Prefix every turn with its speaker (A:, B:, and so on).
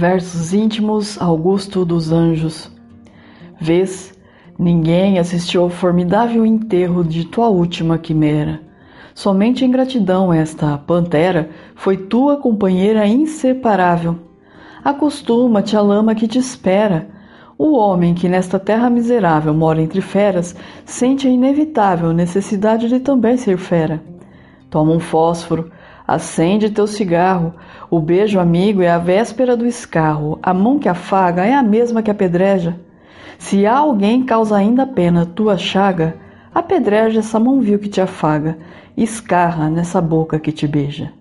A: Versos íntimos Augusto dos Anjos. Vês, ninguém assistiu ao formidável enterro de tua última quimera. Somente em gratidão esta pantera foi tua companheira inseparável. Acostuma-te à lama que te espera. O homem que nesta terra miserável mora entre feras sente a inevitável necessidade de também ser fera. Toma um fósforo, Acende teu cigarro, o beijo amigo é a véspera do escarro, a mão que afaga é a mesma que apedreja. Se há alguém causa ainda pena tua chaga, apedreja essa mão vil que te afaga, escarra nessa boca que te beija.